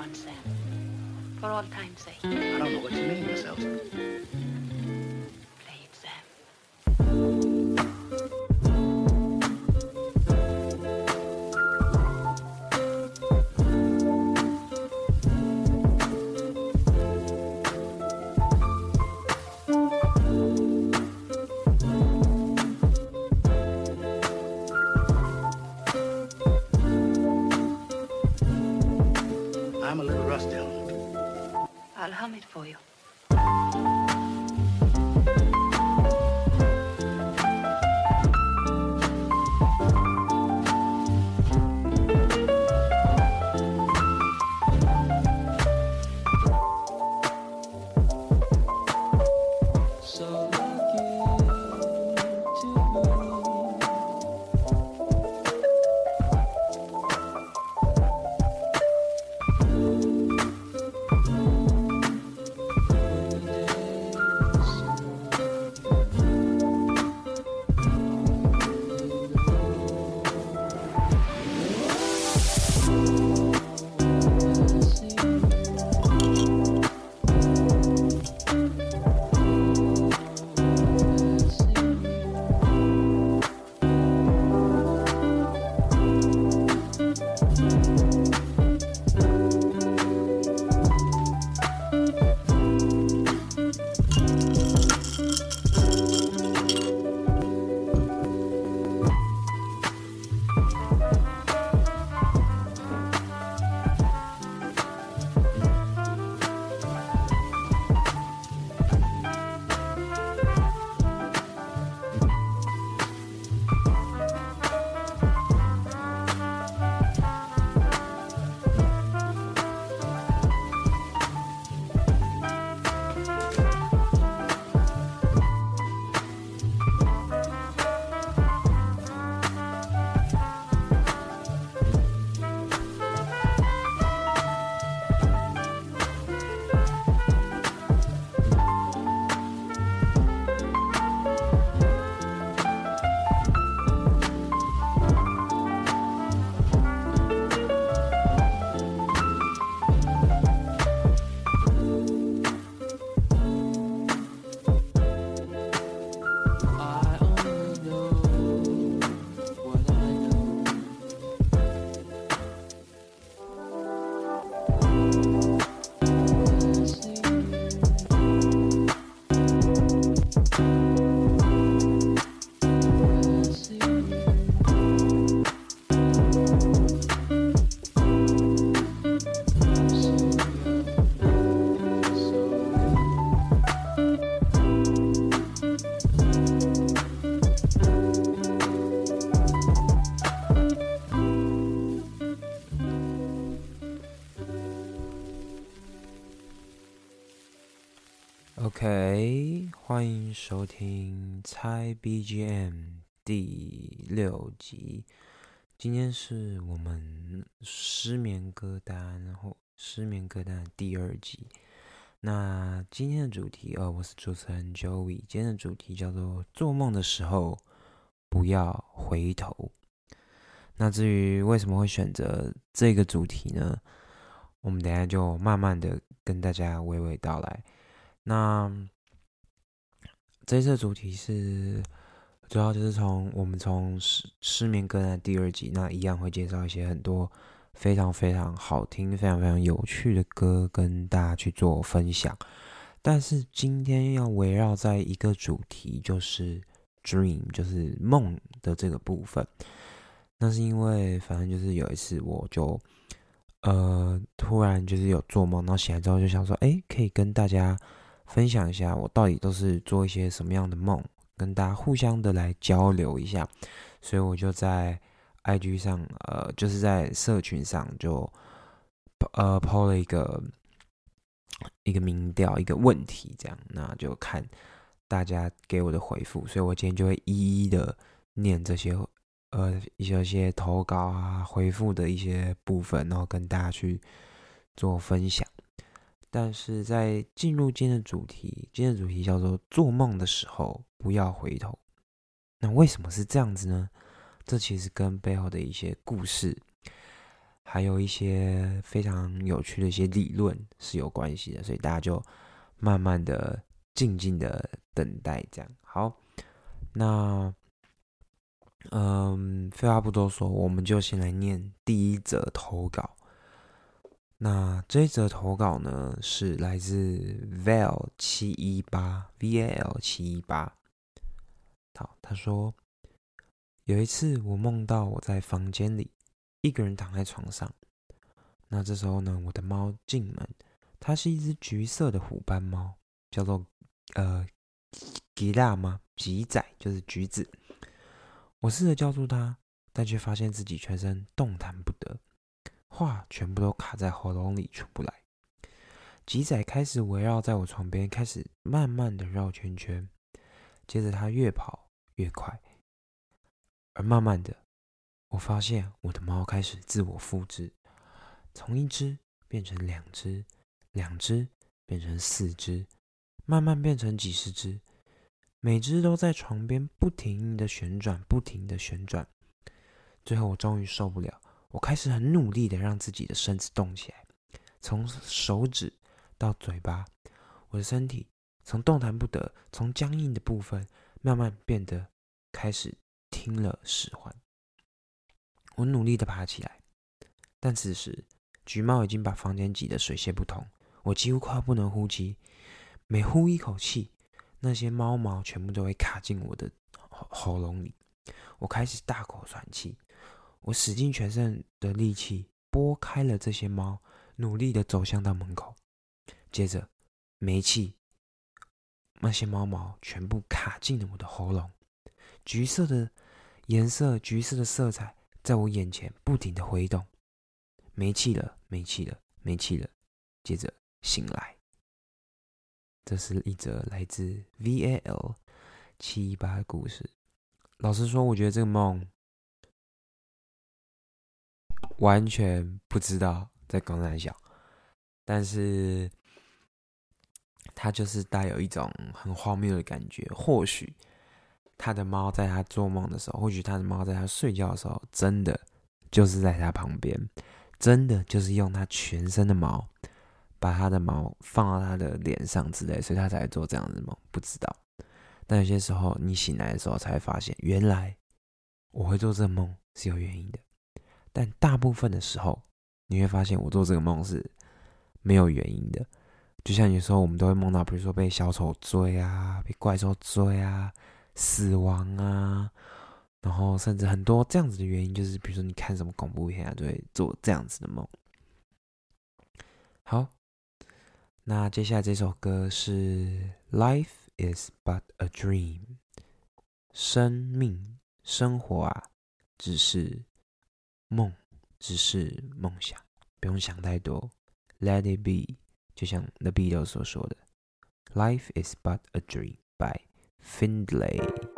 one, Sam. For all time's sake. I don't know what you mean, Miss Elton. BGM 第六集。今天是我们失眠歌单，然后失眠歌单第二集。那今天的主题，呃，我是主持人 Joey。今天的主题叫做“做梦的时候不要回头”。那至于为什么会选择这个主题呢？我们等下就慢慢的跟大家娓娓道来。那这次的主题是主要就是从我们从失失眠歌单第二集，那一样会介绍一些很多非常非常好听、非常非常有趣的歌跟大家去做分享。但是今天要围绕在一个主题，就是 dream，就是梦的这个部分。那是因为反正就是有一次我就呃突然就是有做梦，然后醒来之后就想说，哎，可以跟大家。分享一下我到底都是做一些什么样的梦，跟大家互相的来交流一下，所以我就在 IG 上，呃，就是在社群上就呃抛了一个一个民调，一个问题，这样，那就看大家给我的回复，所以我今天就会一一的念这些呃一些些投稿啊回复的一些部分，然后跟大家去做分享。但是在进入今天的主题，今天的主题叫做“做梦的时候不要回头”。那为什么是这样子呢？这其实跟背后的一些故事还有一些非常有趣的一些理论是有关系的，所以大家就慢慢的、静静的等待，这样好。那，嗯，废话不多说，我们就先来念第一则投稿。那这一则投稿呢，是来自 Val 七一八 V A L 七一八。好，他说有一次我梦到我在房间里一个人躺在床上，那这时候呢，我的猫进门，它是一只橘色的虎斑猫，叫做呃吉拉吗？吉仔就是橘子。我试着叫住它，但却发现自己全身动弹不得。话全部都卡在喉咙里出不来。吉仔开始围绕在我床边，开始慢慢的绕圈圈。接着他越跑越快，而慢慢的，我发现我的猫开始自我复制，从一只变成两只，两只变成四只，慢慢变成几十只，每只都在床边不停的旋转，不停的旋转。最后我终于受不了。我开始很努力的让自己的身子动起来，从手指到嘴巴，我的身体从动弹不得、从僵硬的部分，慢慢变得开始听了使唤。我努力的爬起来，但此时橘猫已经把房间挤得水泄不通，我几乎快不能呼吸。每呼一口气，那些猫毛全部都会卡进我的喉喉咙里，我开始大口喘气。我使尽全身的力气拨开了这些猫，努力的走向到门口。接着，没气，那些猫毛全部卡进了我的喉咙。橘色的颜色，橘色的色彩在我眼前不停的挥动。没气了，没气了，没气了。接着醒来。这是一则来自 VAL 七一八的故事。老实说，我觉得这个梦。完全不知道在公山小，但是他就是带有一种很荒谬的感觉。或许他的猫在他做梦的时候，或许他的猫在他睡觉的时候，真的就是在他旁边，真的就是用他全身的毛把他的毛放到他的脸上之类，所以他才做这样的梦。不知道，但有些时候你醒来的时候才发现，原来我会做这梦是有原因的。但大部分的时候，你会发现我做这个梦是没有原因的。就像有时候我们都会梦到，比如说被小丑追啊，被怪兽追啊，死亡啊，然后甚至很多这样子的原因，就是比如说你看什么恐怖片啊，就会做这样子的梦。好，那接下来这首歌是《Life Is But a Dream》，生命、生活啊，只是。梦只是梦想，不用想太多，Let it be。就像 The Beatles 所说的，Life is but a dream by Findlay。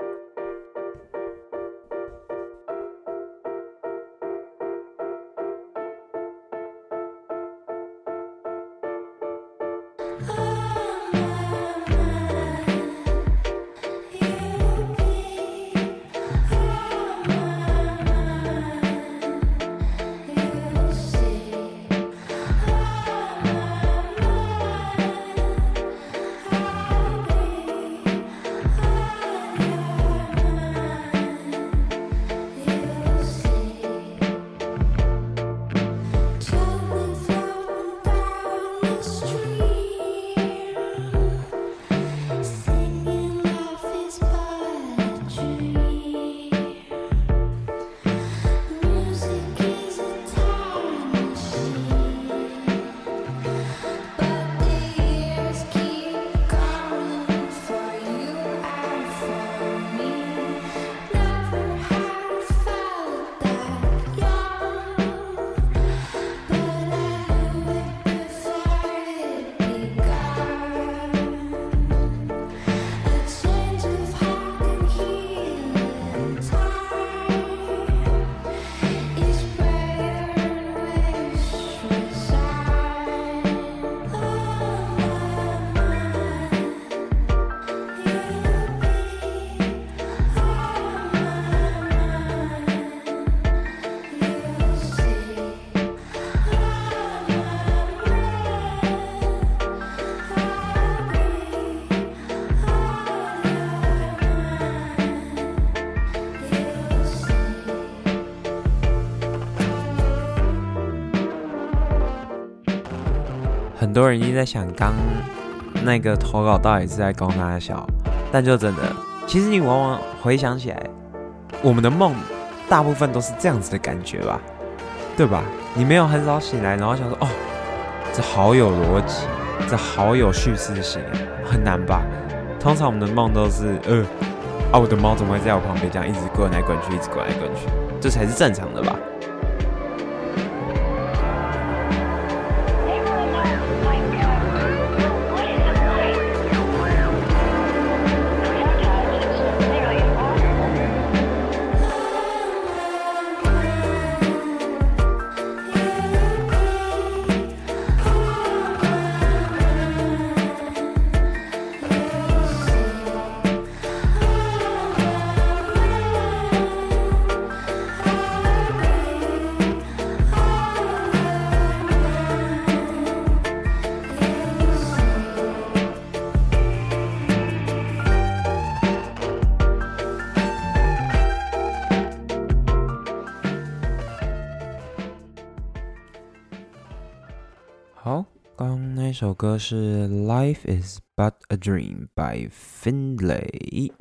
很多人一直在想，刚那个投稿到底是在高大小，但就真的，其实你往往回想起来，我们的梦大部分都是这样子的感觉吧，对吧？你没有很少醒来，然后想说，哦，这好有逻辑，这好有叙事性，很难吧？通常我们的梦都是，呃，啊，我的猫怎么会在我旁边这样一直滚来滚去，一直滚来滚去，这才是正常的吧？首歌是《Life Is But a Dream》by Finlay。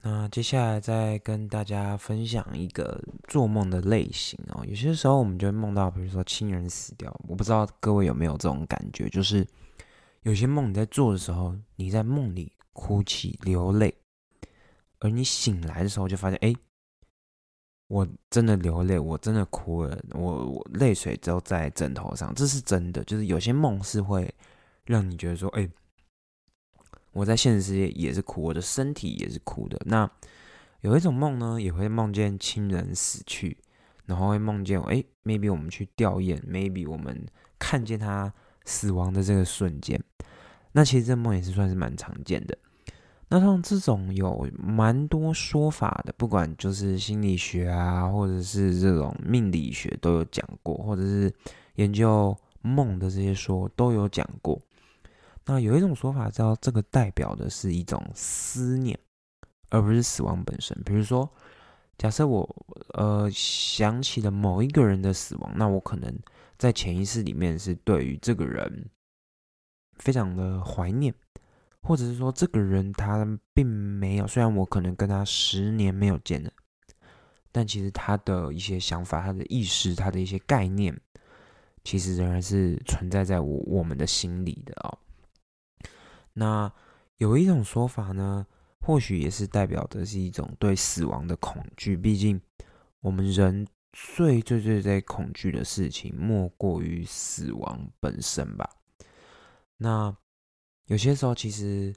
那接下来再跟大家分享一个做梦的类型哦。有些时候我们就会梦到，比如说亲人死掉，我不知道各位有没有这种感觉，就是有些梦你在做的时候，你在梦里哭泣流泪，而你醒来的时候就发现，哎。我真的流泪，我真的哭了，我我泪水都在枕头上，这是真的。就是有些梦是会让你觉得说，哎，我在现实世界也是哭，我的身体也是哭的。那有一种梦呢，也会梦见亲人死去，然后会梦见，哎，maybe 我们去吊唁，maybe 我们看见他死亡的这个瞬间。那其实这梦也是算是蛮常见的。那像这种有蛮多说法的，不管就是心理学啊，或者是这种命理学都有讲过，或者是研究梦的这些说都有讲过。那有一种说法叫这个代表的是一种思念，而不是死亡本身。比如说，假设我呃想起了某一个人的死亡，那我可能在潜意识里面是对于这个人非常的怀念。或者是说，这个人他并没有，虽然我可能跟他十年没有见了，但其实他的一些想法、他的意识、他的一些概念，其实仍然是存在在我我们的心里的哦。那有一种说法呢，或许也是代表的是一种对死亡的恐惧。毕竟我们人最最最最恐惧的事情，莫过于死亡本身吧。那。有些时候，其实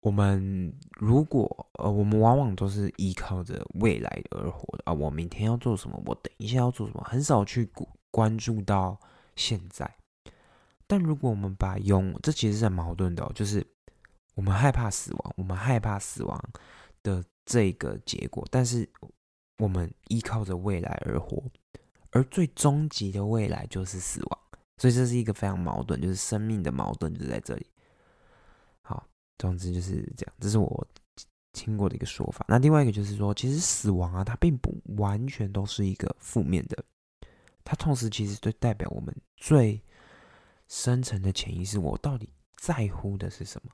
我们如果呃，我们往往都是依靠着未来而活的啊。我明天要做什么？我等一下要做什么？很少去关注到现在。但如果我们把用，这其实是很矛盾的，就是我们害怕死亡，我们害怕死亡的这个结果，但是我们依靠着未来而活，而最终极的未来就是死亡。所以这是一个非常矛盾，就是生命的矛盾就在这里。总之就是这样，这是我听过的一个说法。那另外一个就是说，其实死亡啊，它并不完全都是一个负面的，它同时其实就代表我们最深层的潜意识，我到底在乎的是什么？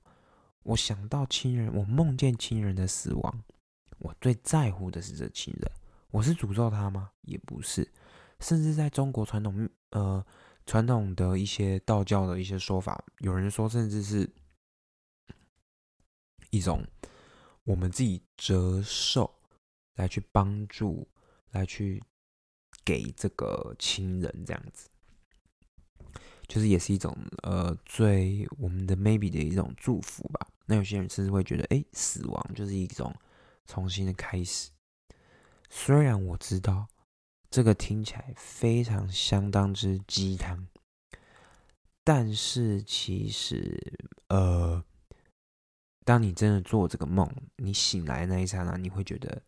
我想到亲人，我梦见亲人的死亡，我最在乎的是这亲人。我是诅咒他吗？也不是。甚至在中国传统呃传统的一些道教的一些说法，有人说甚至是。一种我们自己折寿来去帮助，来去给这个亲人这样子，就是也是一种呃最我们的 maybe 的一种祝福吧。那有些人甚至会觉得，哎，死亡就是一种重新的开始。虽然我知道这个听起来非常相当之鸡汤，但是其实呃。当你真的做这个梦，你醒来那一刹那，你会觉得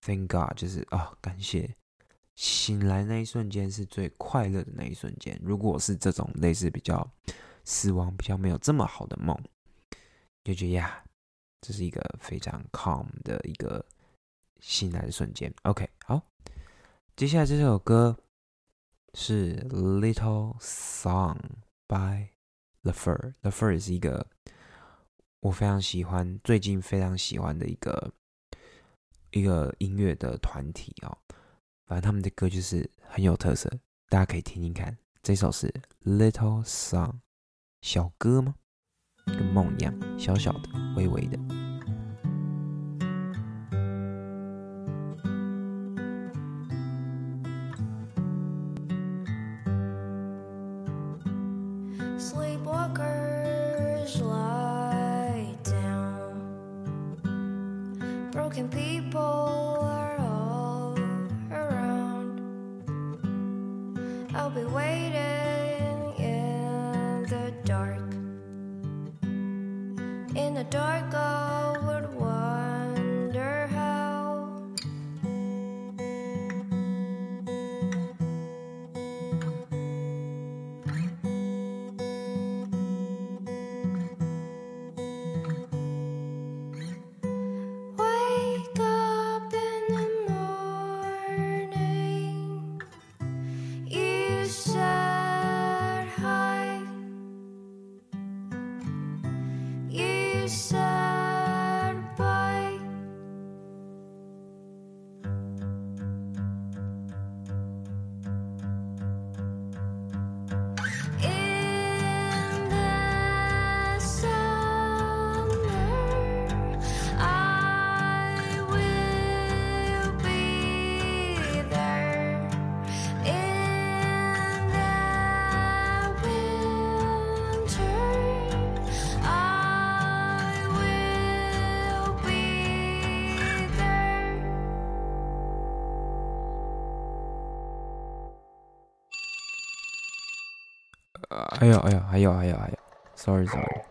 ，Thank God，就是啊，感谢，醒来那一瞬间是最快乐的那一瞬间。如果是这种类似比较死亡、比较没有这么好的梦，就觉得呀，这是一个非常 calm 的一个醒来的瞬间。OK，好，接下来这首歌是《Little Song》by The Fur。The Fur 是一个我非常喜欢，最近非常喜欢的一个一个音乐的团体哦。反正他们的歌就是很有特色，大家可以听听看。这首是《Little Song》，小歌吗？跟梦一样，小小的，微微的。有，还有，还有，，，sorry tone.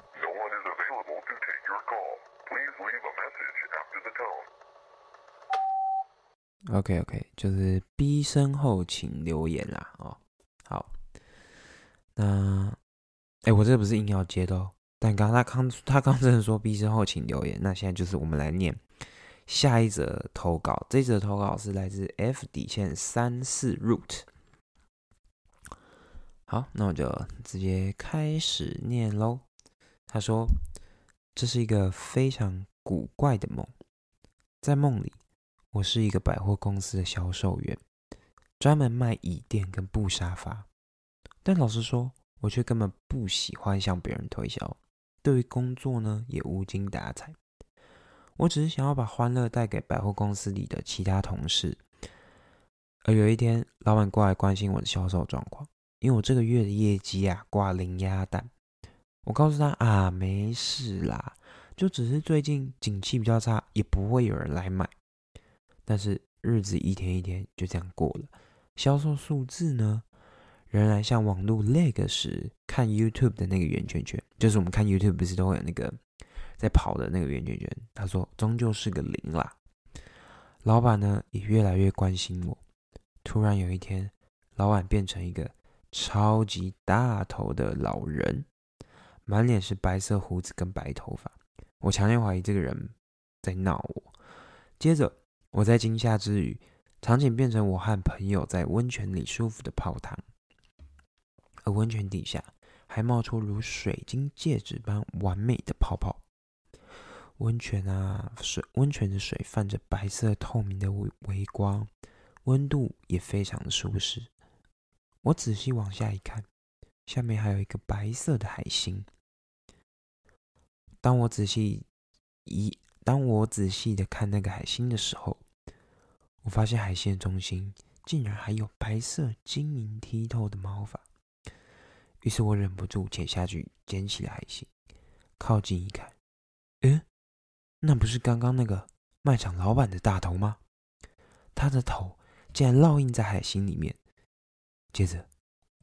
OK OK，就是逼身后请留言啦哦。好，那哎，我这不是硬要接的哦，但刚刚他刚他刚真的说逼身后请留言，那现在就是我们来念下一则投稿，这则投稿是来自 F 底线三四 root。好，那我就直接开始念喽。他说：“这是一个非常古怪的梦，在梦里，我是一个百货公司的销售员，专门卖椅垫跟布沙发。但老实说，我却根本不喜欢向别人推销，对于工作呢也无精打采。我只是想要把欢乐带给百货公司里的其他同事。而有一天，老板过来关心我的销售状况，因为我这个月的业绩啊挂零鸭蛋。我告诉他啊，没事啦，就只是最近景气比较差，也不会有人来买。但是日子一天一天就这样过了，销售数字呢，仍然像网络 lag 时看 YouTube 的那个圆圈圈，就是我们看 YouTube 不是都会有那个在跑的那个圆圈圈。他说终究是个零啦。老板呢也越来越关心我。突然有一天，老板变成一个超级大头的老人，满脸是白色胡子跟白头发。我强烈怀疑这个人在闹我。接着，我在惊吓之余，场景变成我和朋友在温泉里舒服的泡汤，而温泉底下还冒出如水晶戒指般完美的泡泡。温泉啊，水温泉的水泛着白色透明的微微光，温度也非常的舒适。我仔细往下一看，下面还有一个白色的海星。当我仔细一当我仔细的看那个海星的时候，我发现海星中心竟然还有白色晶莹剔透的毛发。于是我忍不住潜下去捡起了海星，靠近一看，嗯，那不是刚刚那个卖场老板的大头吗？他的头竟然烙印在海星里面。接着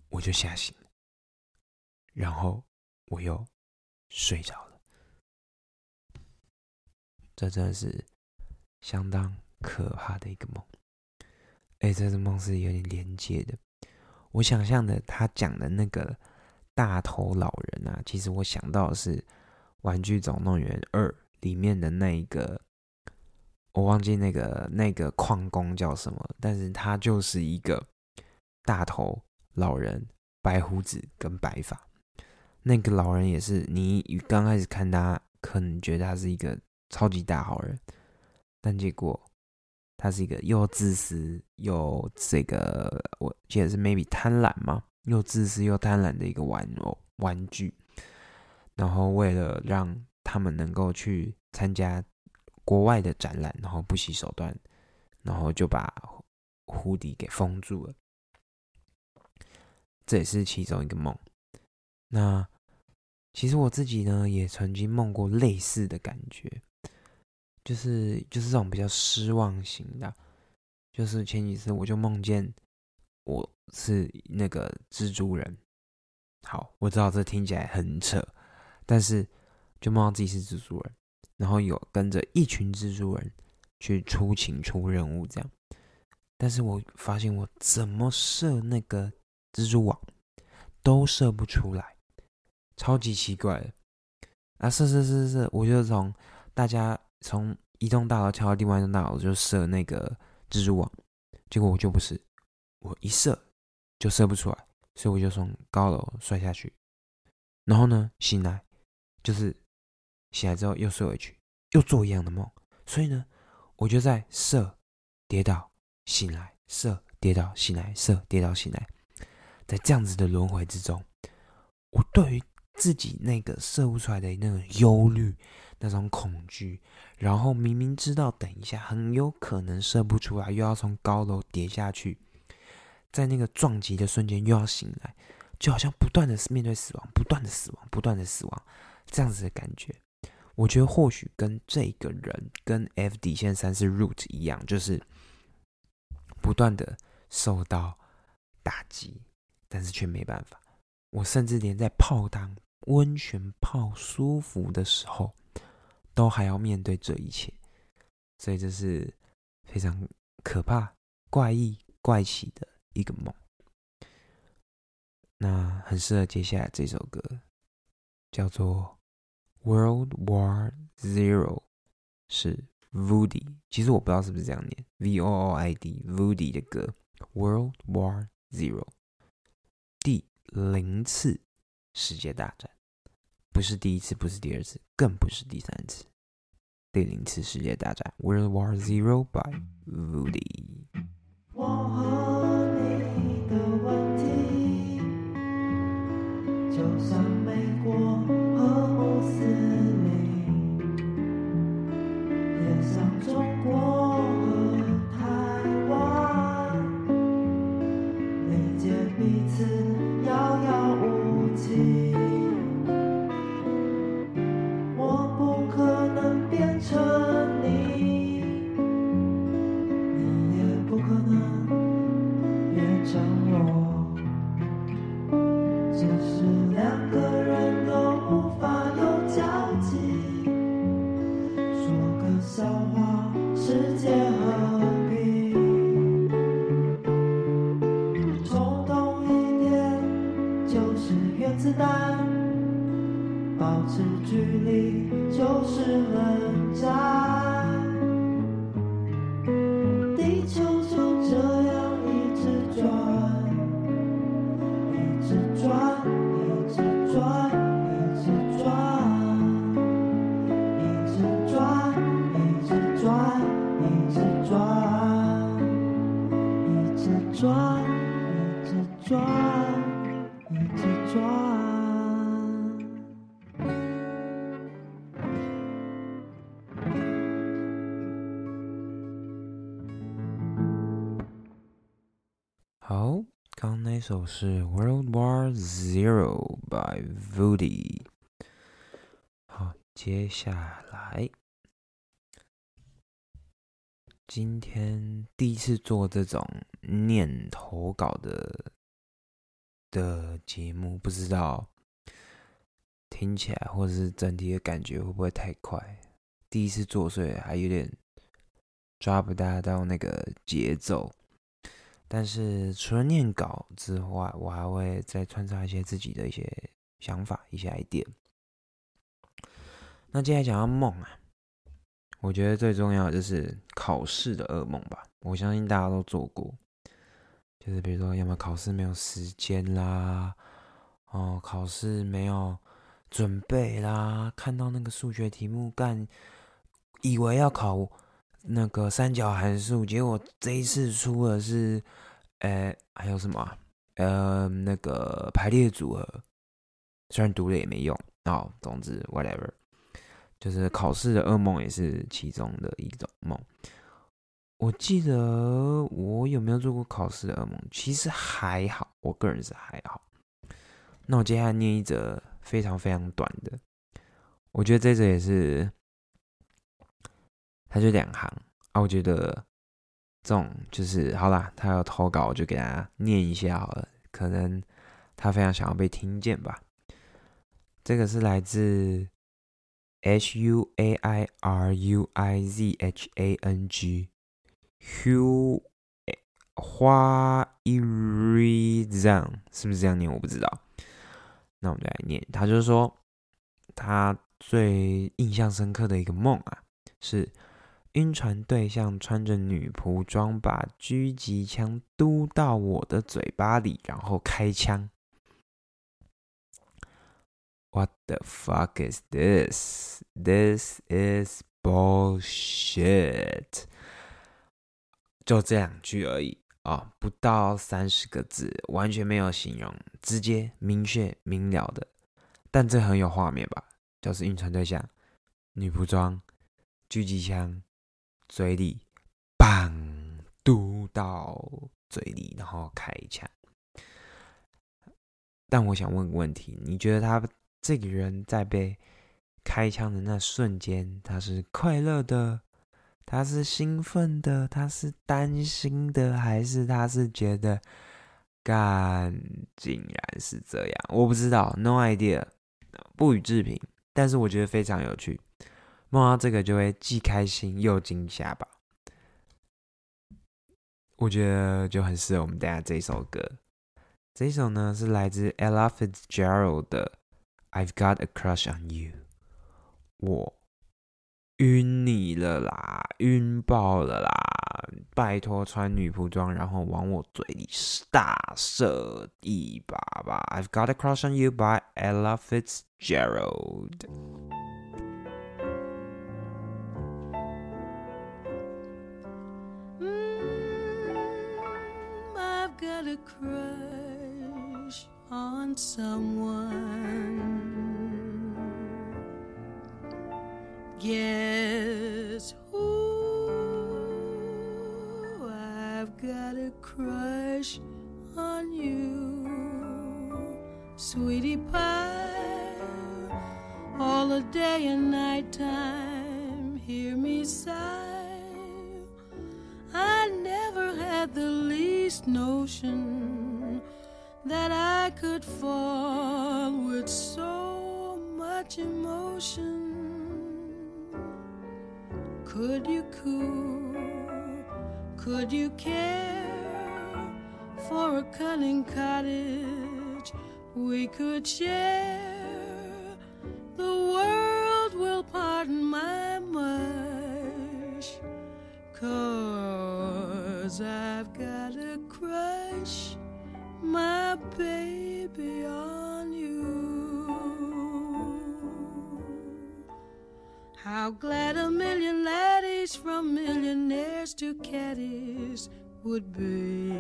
我就吓醒了，然后我又睡着了。这真的是相当可怕的一个梦。哎，这个梦是有点连接的。我想象的他讲的那个大头老人啊，其实我想到的是《玩具总动员二》里面的那一个，我忘记那个那个矿工叫什么，但是他就是一个大头老人，白胡子跟白发。那个老人也是，你刚开始看他，可能觉得他是一个超级大好人，但结果他是一个又自私又这个，我记得是 maybe 贪婪嘛，又自私又贪婪的一个玩偶玩具。然后为了让他们能够去参加国外的展览，然后不惜手段，然后就把胡迪给封住了。这也是其中一个梦。那其实我自己呢，也曾经梦过类似的感觉，就是就是这种比较失望型的。就是前几次我就梦见我是那个蜘蛛人。好，我知道这听起来很扯，但是就梦到自己是蜘蛛人，然后有跟着一群蜘蛛人去出勤出任务这样。但是我发现我怎么射那个蜘蛛网都射不出来，超级奇怪的啊！射射射射，我就从大家从一栋大楼跳到另外一栋大楼就射那个蜘蛛网，结果我就不是，我一射就射不出来，所以我就从高楼摔下去，然后呢醒来，就是醒来之后又睡回去，又做一样的梦，所以呢我就在射跌倒。醒来，射，跌倒，醒来，射，跌倒，醒来，在这样子的轮回之中，我对于自己那个射不出来的那种忧虑、那种恐惧，然后明明知道等一下很有可能射不出来，又要从高楼跌下去，在那个撞击的瞬间又要醒来，就好像不断的面对死亡，不断的死亡，不断的死亡，这样子的感觉，我觉得或许跟这个人跟 F 底线三是 root 一样，就是。不断的受到打击，但是却没办法。我甚至连在泡汤、温泉泡舒服的时候，都还要面对这一切。所以这是非常可怕、怪异、怪奇的一个梦。那很适合接下来这首歌，叫做《World War Zero》，是。Voody，其实我不知道是不是这样念，V O O I D，Voody 的歌《World War Zero》，零次世界大战，不是第一次，不是第二次，更不是第三次，第零次世界大战，《World War Zero》by Voody。我和你的问题，就像美国和穆斯林。也像中距离就是冷战。首是《World War Zero》by Voody。好，接下来，今天第一次做这种念投稿的的节目，不知道听起来或者是整体的感觉会不会太快？第一次做，所以还有点抓不大到那个节奏。但是除了念稿之外，我还会再穿插一些自己的一些想法、一些 idea。那接下来讲到梦啊，我觉得最重要的就是考试的噩梦吧。我相信大家都做过，就是比如说，要么考试没有时间啦，哦，考试没有准备啦，看到那个数学题目干，以为要考那个三角函数，结果这一次出的是，呃，还有什么啊？呃，那个排列组合，虽然读了也没用，哦，总之 whatever，就是考试的噩梦也是其中的一种梦。我记得我有没有做过考试的噩梦？其实还好，我个人是还好。那我接下来念一则非常非常短的，我觉得这则也是，它就两行啊。我觉得这种就是好啦，他要投稿，我就给他念一下好了。可能他非常想要被听见吧。这个是来自 H U A I R U I Z H A N G。Hu 花 Irizan 是不是这样念？我不知道。那我们就来念。他就是说，他最印象深刻的一个梦啊，是晕船对象穿着女仆装，把狙击枪嘟到我的嘴巴里，然后开枪。What the fuck is this? This is bullshit. 就这两句而已啊，不到三十个字，完全没有形容，直接、明确、明了的。但这很有画面吧？就是晕船对象，女仆装，狙击枪，嘴里，棒，嘟到嘴里，然后开枪。但我想问个问题：你觉得他这个人在被开枪的那瞬间，他是快乐的？他是兴奋的，他是担心的，还是他是觉得干竟然是这样？我不知道，no idea，不予置评。但是我觉得非常有趣，梦到这个就会既开心又惊吓吧。我觉得就很适合我们等下这首歌。这首呢是来自 Ella Fitzgerald 的《I've Got a Crush on You》，我。晕你了啦，晕爆了啦！拜托穿女仆装，然后往我嘴里大射一把吧。I've got a crush on you by Ella Fitzgerald。Got a crush on someone. Guess who? I've got a crush on you, sweetie pie. All the day and night time, hear me sigh. I never had the least notion that I could fall with so much emotion. Could you cool? Could you care for a cunning cottage we could share? The world will pardon my mush, cause I've got a crush, my baby, on you. How glad a million laddies from millionaires to caddies would be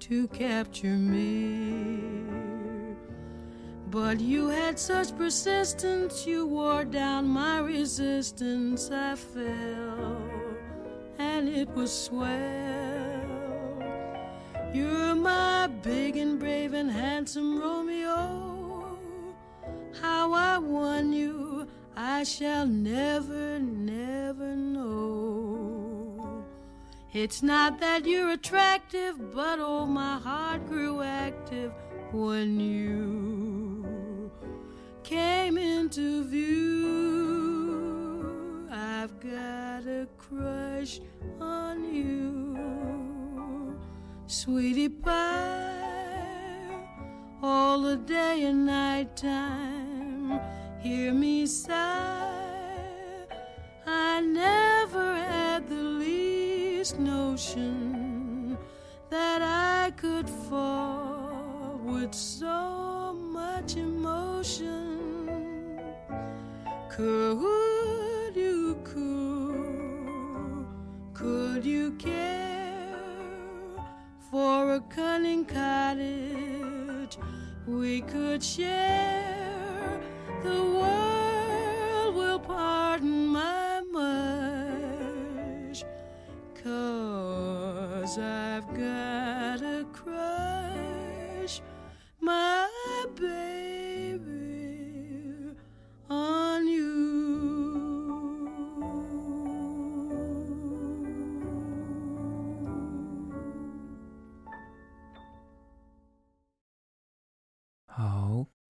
to capture me. But you had such persistence, you wore down my resistance. I fell, it was swell. You're my big and brave and handsome Romeo. How I won you, I shall never, never know. It's not that you're attractive, but oh, my heart grew active when you came into view. I've got a crush on you, sweetie pie, all the day and night time. Hear me sigh. I never had the least notion that I could fall with so much emotion. Could you, could, could you care for a cunning cottage we could share? The world will pardon my mush, cause I've got a crush, my baby, on you.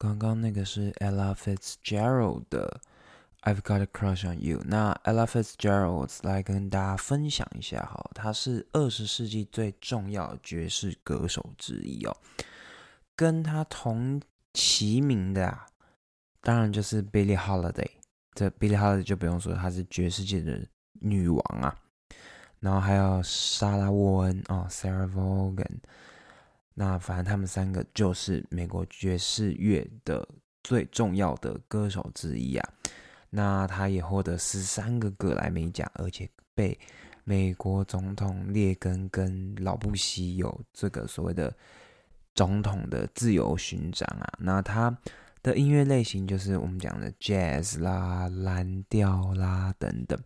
刚刚那个是 Ella Fitzgerald 的《I've Got a Crush on You》。那 Ella Fitzgerald 来跟大家分享一下哈，她是二十世纪最重要的爵士歌手之一哦。跟她同齐名的啊，当然就是 Billie Holiday。这 Billie Holiday 就不用说，她是爵士界的女王啊。然后还有莎拉沃恩哦，Sarah Vaughan。那反正他们三个就是美国爵士乐的最重要的歌手之一啊。那他也获得十三个格莱美奖，而且被美国总统列根跟老布希有这个所谓的总统的自由勋章啊。那他的音乐类型就是我们讲的 jazz 啦、蓝调啦等等。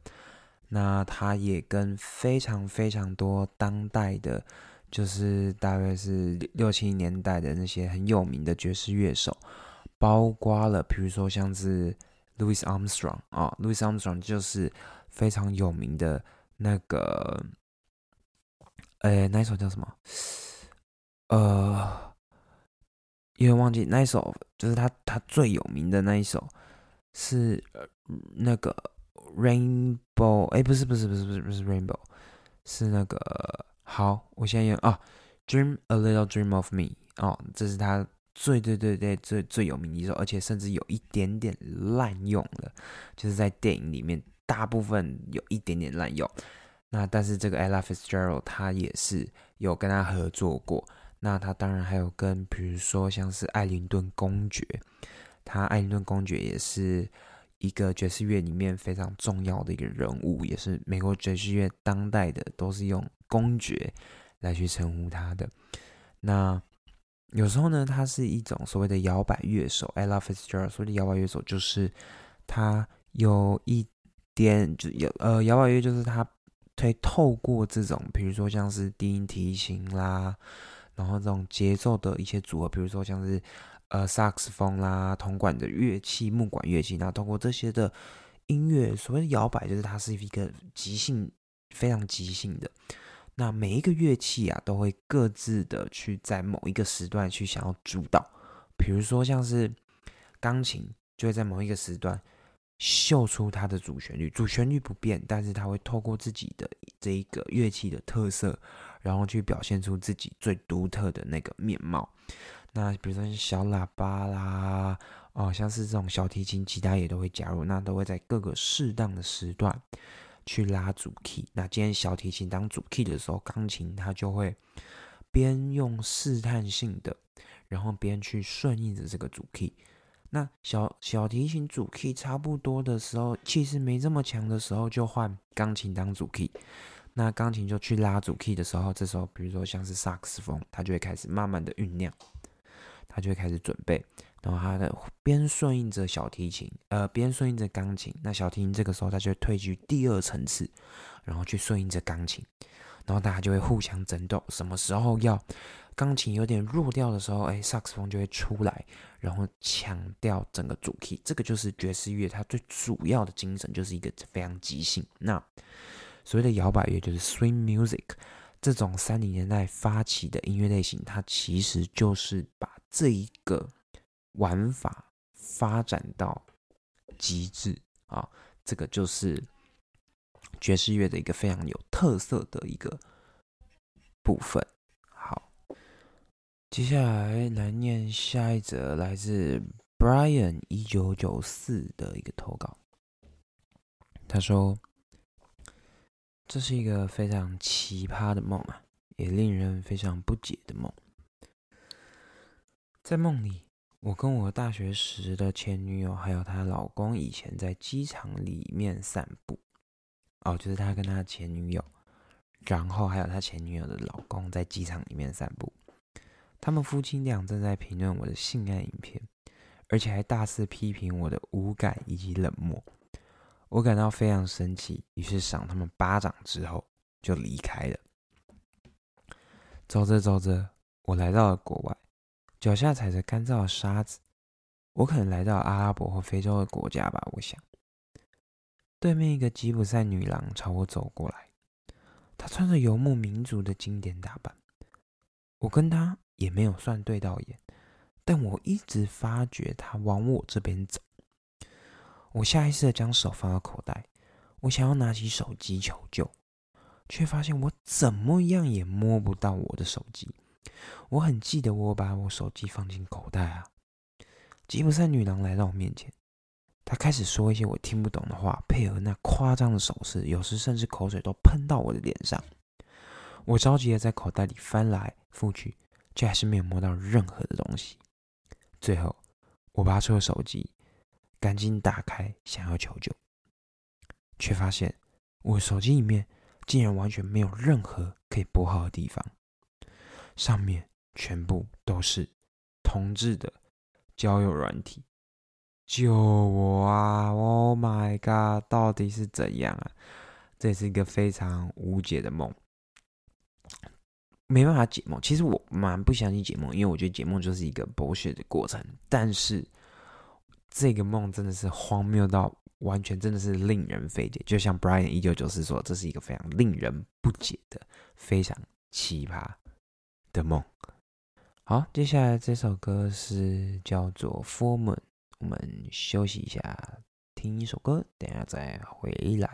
那他也跟非常非常多当代的。就是大约是六七年代的那些很有名的爵士乐手，包括了，比如说像是 Louis Armstrong 啊，Louis Armstrong 就是非常有名的那个，呃，那一首叫什么？呃，因为忘记那一首，就是他他最有名的那一首是那个 Rainbow，哎，不是不是不是不是不是 Rainbow，是那个。好，我现在用啊，Dream a little dream of me 哦，这是他最最最最最最有名的一首，而且甚至有一点点滥用了，就是在电影里面大部分有一点点滥用。那但是这个 Ella Fitzgerald 他也是有跟他合作过，那他当然还有跟比如说像是艾灵顿公爵，他艾灵顿公爵也是一个爵士乐里面非常重要的一个人物，也是美国爵士乐当代的都是用。公爵来去称呼他的，那有时候呢，他是一种所谓的摇摆乐手。Ella Fitzgerald 所谓的摇摆乐手，就是他有一点就有呃，摇摆乐就是他可以透过这种，比如说像是低音提琴啦，然后这种节奏的一些组合，比如说像是呃萨克斯风啦、铜管的乐器、木管乐器，那通过这些的音乐，所谓的摇摆，就是它是一个即兴，非常即兴的。那每一个乐器啊，都会各自的去在某一个时段去想要主导，比如说像是钢琴，就会在某一个时段秀出它的主旋律，主旋律不变，但是它会透过自己的这一个乐器的特色，然后去表现出自己最独特的那个面貌。那比如说小喇叭啦，哦，像是这种小提琴、吉他也都会加入，那都会在各个适当的时段。去拉主 key，那今天小提琴当主 key 的时候，钢琴它就会边用试探性的，然后边去顺应着这个主 key。那小小提琴主 key 差不多的时候，气势没这么强的时候，就换钢琴当主 key。那钢琴就去拉主 key 的时候，这时候比如说像是萨克斯风，它就会开始慢慢的酝酿，它就会开始准备。然后它的边顺应着小提琴，呃，边顺应着钢琴。那小提琴这个时候，它就退居第二层次，然后去顺应着钢琴。然后大家就会互相争斗，什么时候要钢琴有点弱掉的时候，哎，萨克斯风就会出来，然后强调整个主 key。这个就是爵士乐它最主要的精神，就是一个非常即兴。那所谓的摇摆乐就是 swing music，这种三零年代发起的音乐类型，它其实就是把这一个。玩法发展到极致啊，这个就是爵士乐的一个非常有特色的一个部分。好，接下来来念下一则来自 Brian 一九九四的一个投稿。他说：“这是一个非常奇葩的梦啊，也令人非常不解的梦。在梦里，我跟我大学时的前女友还有她老公以前在机场里面散步。哦，就是他跟他前女友，然后还有他前女友的老公在机场里面散步。他们夫妻俩正在评论我的性爱影片，而且还大肆批评我的无感以及冷漠。我感到非常生气，于是赏他们巴掌之后就离开了。走着走着，我来到了国外，脚下踩着干燥的沙子。我可能来到阿拉伯或非洲的国家吧，我想。对面一个吉普赛女郎朝我走过来，她穿着游牧民族的经典打扮。我跟她也没有算对到眼，但我一直发觉她往我这边走。我下意识的将手放到口袋，我想要拿起手机求救，却发现我怎么样也摸不到我的手机。我很记得我把我手机放进口袋啊。吉普赛女郎来到我面前。她开始说一些我听不懂的话，配合那夸张的手势，有时甚至口水都喷到我的脸上。我着急的在口袋里翻来覆去，却还是没有摸到任何的东西。最后，我拔出了手机，赶紧打开，想要求救，却发现我手机里面竟然完全没有任何可以拨号的地方，上面全部都是同志的交友软体。救我啊！Oh my god，到底是怎样啊？这是一个非常无解的梦，没办法解梦。其实我蛮不相信解梦，因为我觉得解梦就是一个剥削的过程。但是这个梦真的是荒谬到完全真的是令人费解。就像 Brian 一九九四说，这是一个非常令人不解的、非常奇葩的梦。好，接下来这首歌是叫做《Full Moon》。我们休息一下，听一首歌，等下再回来。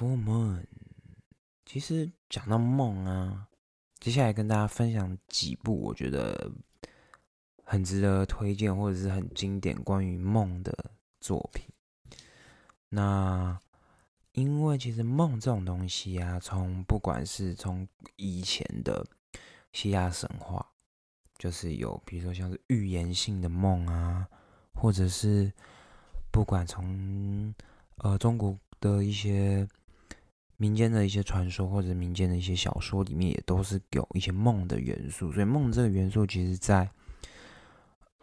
首《Full Moon》，其实讲到梦啊，接下来跟大家分享几部我觉得很值得推荐或者是很经典关于梦的作品。那因为其实梦这种东西啊，从不管是从以前的希腊神话，就是有比如说像是预言性的梦啊，或者是不管从呃中国。的一些民间的一些传说，或者民间的一些小说里面，也都是有一些梦的元素。所以梦这个元素，其实，在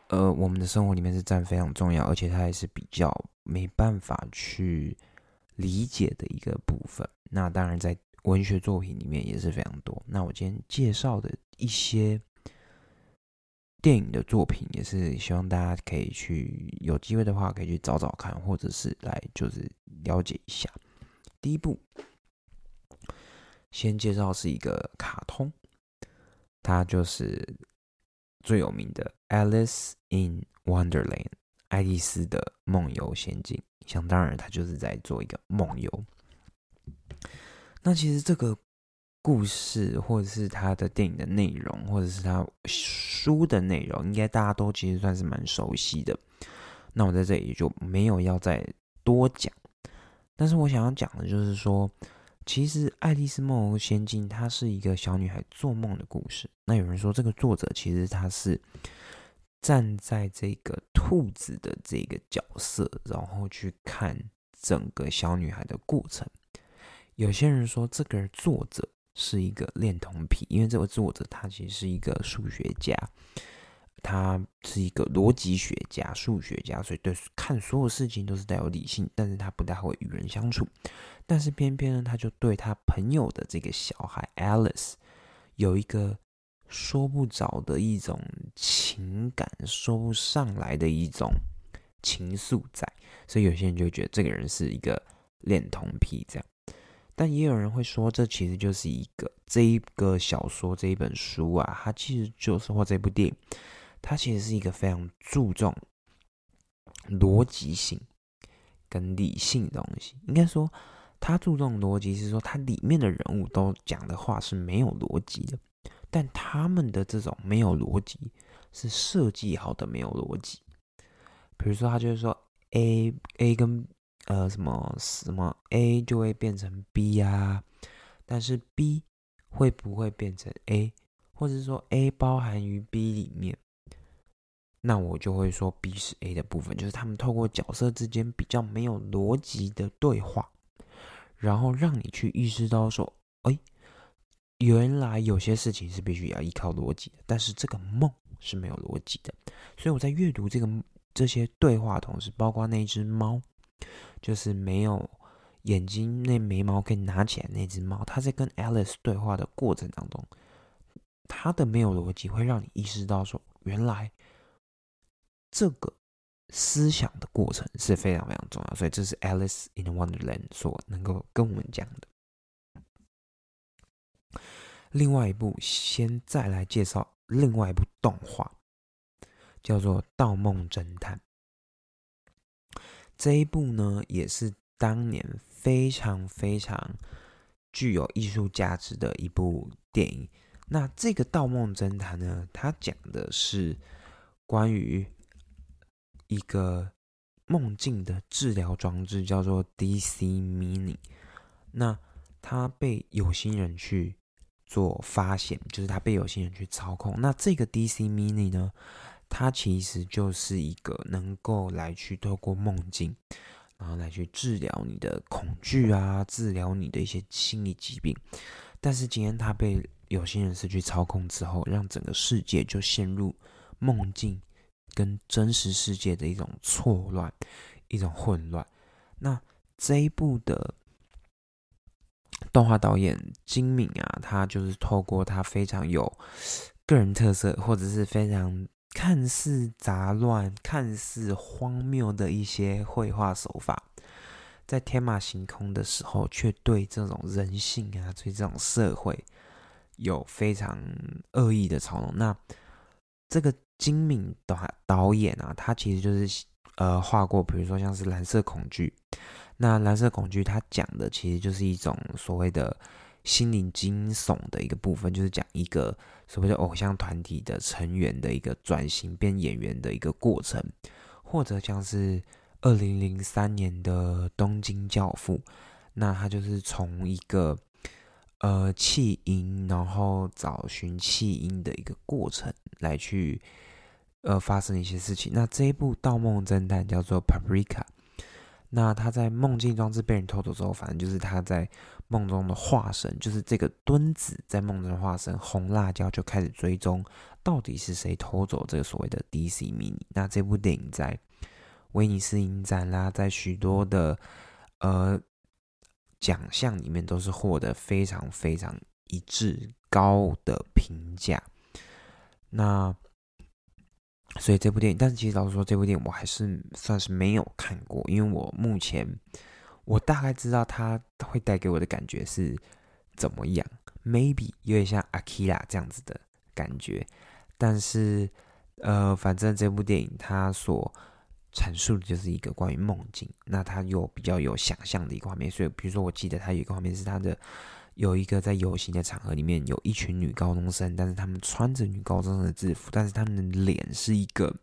呃我们的生活里面是占非常重要，而且它也是比较没办法去理解的一个部分。那当然，在文学作品里面也是非常多。那我今天介绍的一些电影的作品，也是希望大家可以去有机会的话，可以去找找看，或者是来就是了解一下。第一部，先介绍是一个卡通，它就是最有名的《Alice in Wonderland》爱丽丝的梦游仙境。想当然，它就是在做一个梦游。那其实这个故事，或者是它的电影的内容，或者是它书的内容，应该大家都其实算是蛮熟悉的。那我在这里就没有要再多讲。但是我想要讲的就是说，其实《爱丽丝梦游仙境》它是一个小女孩做梦的故事。那有人说，这个作者其实他是站在这个兔子的这个角色，然后去看整个小女孩的过程。有些人说，这个作者是一个恋童癖，因为这个作者他其实是一个数学家，他是一个逻辑学家、数学家，所以对看所有事情都是带有理性，但是他不太会与人相处。但是偏偏呢，他就对他朋友的这个小孩 Alice 有一个说不着的一种情感，说不上来的一种情愫在，所以有些人就觉得这个人是一个恋童癖这样。但也有人会说，这其实就是一个这一个小说这一本书啊，它其实就是或这部电影，它其实是一个非常注重逻辑性跟理性的东西。应该说，它注重逻辑是说，它里面的人物都讲的话是没有逻辑的，但他们的这种没有逻辑是设计好的没有逻辑。比如说，他就是说 A A 跟呃，什么什么 A 就会变成 B 啊，但是 B 会不会变成 A，或者是说 A 包含于 B 里面，那我就会说 B 是 A 的部分，就是他们透过角色之间比较没有逻辑的对话，然后让你去意识到说，哎，原来有些事情是必须要依靠逻辑的，但是这个梦是没有逻辑的，所以我在阅读这个这些对话同时，包括那只猫。就是没有眼睛，那眉毛可以拿起来那只猫，它在跟 Alice 对话的过程当中，它的没有逻辑会让你意识到说，原来这个思想的过程是非常非常重要。所以这是 Alice in Wonderland 所能够跟我们讲的。另外一部，先再来介绍另外一部动画，叫做《盗梦侦探》。这一部呢，也是当年非常非常具有艺术价值的一部电影。那这个《盗梦侦探》呢，它讲的是关于一个梦境的治疗装置，叫做 DC Mini。那它被有心人去做发现，就是它被有心人去操控。那这个 DC Mini 呢？它其实就是一个能够来去透过梦境，然后来去治疗你的恐惧啊，治疗你的一些心理疾病。但是今天它被有心人士去操控之后，让整个世界就陷入梦境跟真实世界的一种错乱、一种混乱。那这一部的动画导演金敏啊，他就是透过他非常有个人特色，或者是非常。看似杂乱、看似荒谬的一些绘画手法，在天马行空的时候，却对这种人性啊、对这种社会有非常恶意的嘲弄。那这个精敏导导演啊，他其实就是呃画过，比如说像是《蓝色恐惧》。那《蓝色恐惧》它讲的其实就是一种所谓的。心灵惊悚的一个部分，就是讲一个所谓的偶像团体的成员的一个转型变演员的一个过程，或者像是二零零三年的《东京教父》，那他就是从一个呃弃婴，然后找寻弃婴的一个过程来去呃发生一些事情。那这一部《盗梦侦探》叫做《Paprika》。那他在梦境装置被人偷走之后，反正就是他在梦中的化身，就是这个墩子在梦中的化身红辣椒就开始追踪，到底是谁偷走这个所谓的 DC Mini。那这部电影在威尼斯影展啦，在许多的呃奖项里面都是获得非常非常一致高的评价。那所以这部电影，但是其实老实说，这部电影我还是算是没有看过，因为我目前我大概知道它会带给我的感觉是怎么样，maybe 有点像 Akira 这样子的感觉，但是呃，反正这部电影它所阐述的就是一个关于梦境，那它又比较有想象的一个画面，所以比如说我记得它有一个画面是它的。有一个在游行的场合里面，有一群女高中生，但是他们穿着女高中生的制服，但是他们的脸是一个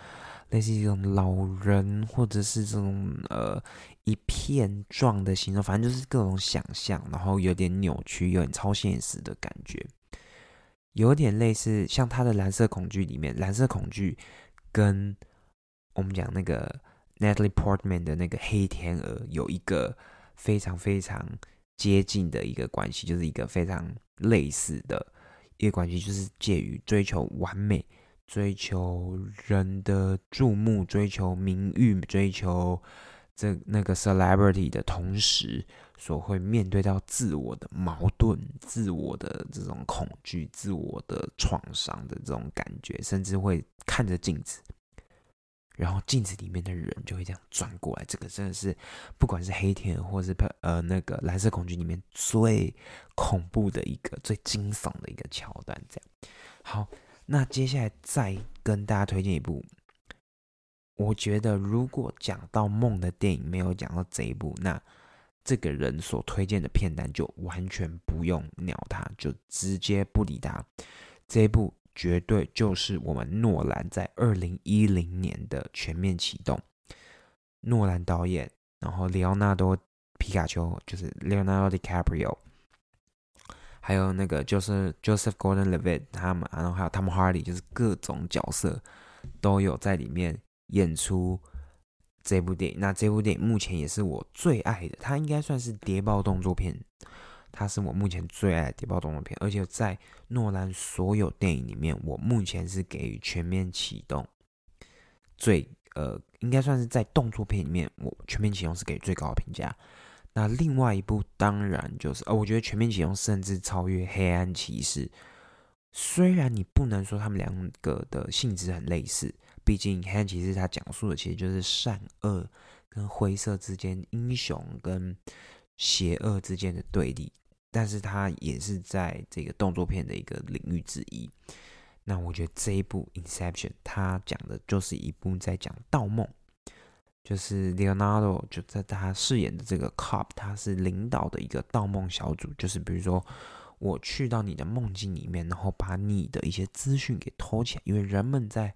类似一种老人，或者是这种呃一片状的形状，反正就是各种想象，然后有点扭曲，有点超现实的感觉，有点类似像他的蓝色恐惧里面，蓝色恐惧跟我们讲那个 Natalie Portman 的那个黑天鹅有一个非常非常。接近的一个关系，就是一个非常类似的一个关系，就是介于追求完美、追求人的注目、追求名誉、追求这那个 celebrity 的同时，所会面对到自我的矛盾、自我的这种恐惧、自我的创伤的这种感觉，甚至会看着镜子。然后镜子里面的人就会这样转过来，这个真的是不管是黑天鹅或是呃那个蓝色恐惧里面最恐怖的一个、最惊悚的一个桥段。这样好，那接下来再跟大家推荐一部，我觉得如果讲到梦的电影没有讲到这一部，那这个人所推荐的片单就完全不用鸟他，就直接不理他。这一部。绝对就是我们诺兰在二零一零年的全面启动。诺兰导演，然后里奥纳多皮卡丘就是 Leonardo DiCaprio，还有那个就是 Joseph Gordon-Levitt 他们，然后还有 Tom Hardy，就是各种角色都有在里面演出这部电影。那这部电影目前也是我最爱的，它应该算是谍报动作片。它是我目前最爱的谍报动作片，而且在诺兰所有电影里面，我目前是给予全面启动最呃，应该算是在动作片里面，我全面启动是给最高的评价。那另外一部当然就是呃，我觉得全面启动甚至超越黑暗骑士。虽然你不能说他们两个的性质很类似，毕竟黑暗骑士它讲述的其实就是善恶跟灰色之间，英雄跟邪恶之间的对立。但是它也是在这个动作片的一个领域之一。那我觉得这一部《Inception》它讲的就是一部在讲盗梦，就是 Leonardo 就在他饰演的这个 cop，他是领导的一个盗梦小组。就是比如说，我去到你的梦境里面，然后把你的一些资讯给偷起来，因为人们在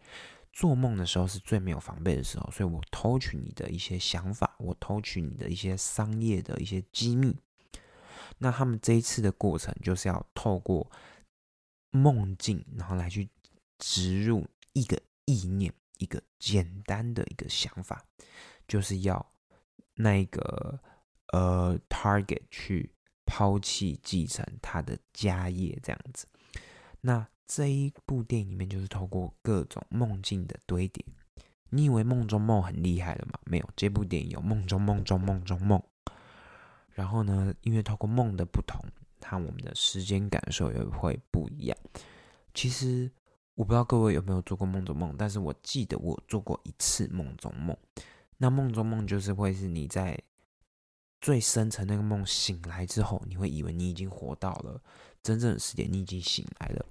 做梦的时候是最没有防备的时候，所以我偷取你的一些想法，我偷取你的一些商业的一些机密。那他们这一次的过程，就是要透过梦境，然后来去植入一个意念，一个简单的一个想法，就是要那个呃 target 去抛弃继承他的家业这样子。那这一部电影里面，就是透过各种梦境的堆叠。你以为梦中梦很厉害了吗？没有，这部电影有梦中梦中梦中梦。然后呢？因为透过梦的不同，它我们的时间感受也会不一样。其实我不知道各位有没有做过梦中梦，但是我记得我做过一次梦中梦。那梦中梦就是会是你在最深层那个梦醒来之后，你会以为你已经活到了真正的世界，你已经醒来了。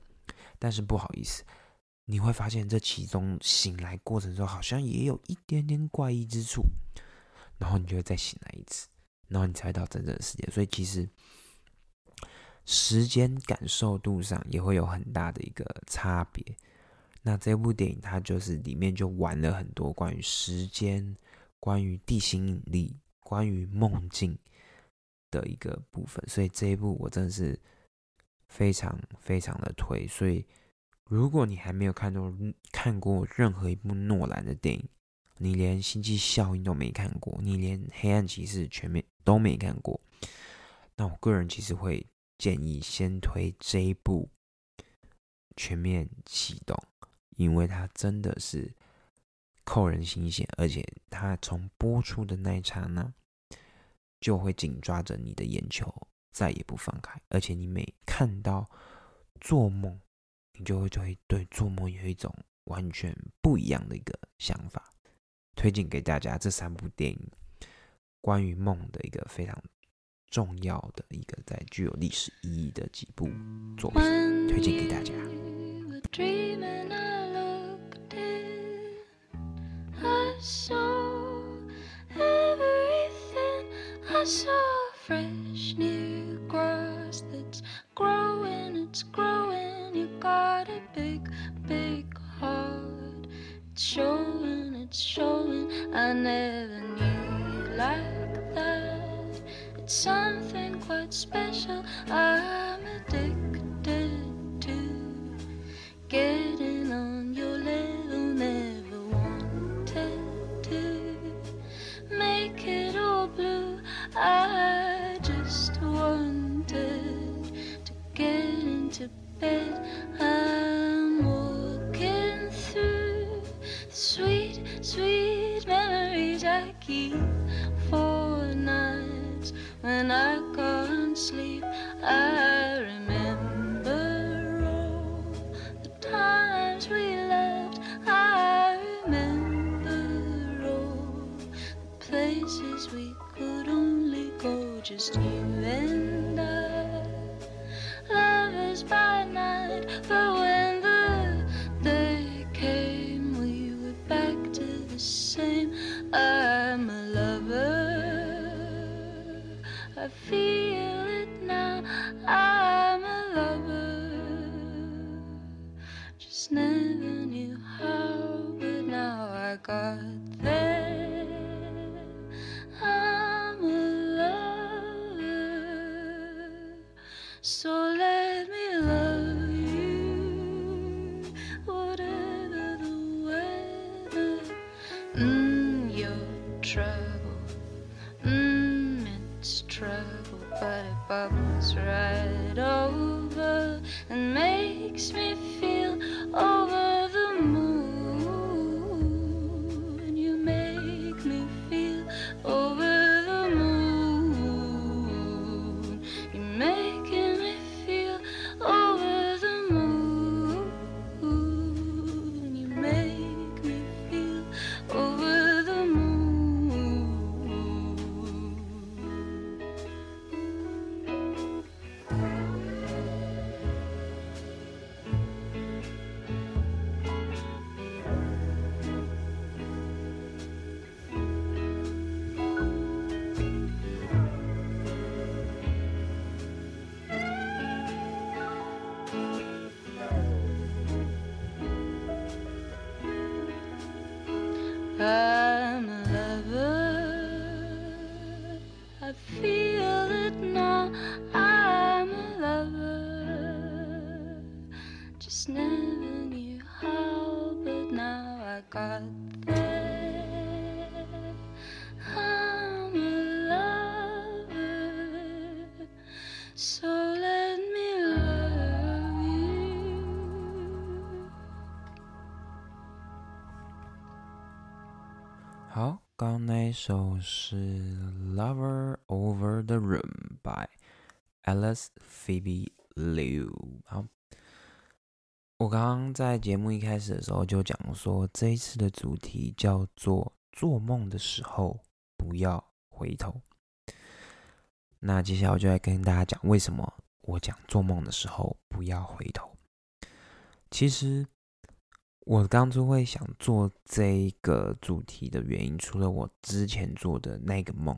但是不好意思，你会发现这其中醒来过程中好像也有一点点怪异之处，然后你就会再醒来一次。然后你才到真正的世界，所以其实时间感受度上也会有很大的一个差别。那这部电影它就是里面就玩了很多关于时间、关于地心引力、关于梦境的一个部分，所以这一部我真的是非常非常的推。所以如果你还没有看过看过任何一部诺兰的电影，你连《星际效应》都没看过，你连《黑暗骑士》全面。都没看过，那我个人其实会建议先推这一部《全面启动》，因为它真的是扣人心弦，而且它从播出的那一刹那，就会紧抓着你的眼球，再也不放开。而且你每看到做梦，你就会就会对做梦有一种完全不一样的一个想法。推荐给大家这三部电影，关于梦的一个非常重要的一个在具有历史意义的几部作品，推荐给大家。showing, it's showing. I never knew you like that. It's something quite special. I'm addicted to getting on your level. Never wanted to make it all blue. I just wanted to get into bed. I'm sweet, memories I keep for nights when I can't sleep. I remember all the times we loved. I remember all the places we could only go, just you 一首是《Lover Over the Room》by Alice Phoebe Liu。好，我刚刚在节目一开始的时候就讲说，这一次的主题叫做“做梦的时候不要回头”。那接下来我就来跟大家讲，为什么我讲做梦的时候不要回头。其实我当初会想做这个主题的原因，除了我之前做的那个梦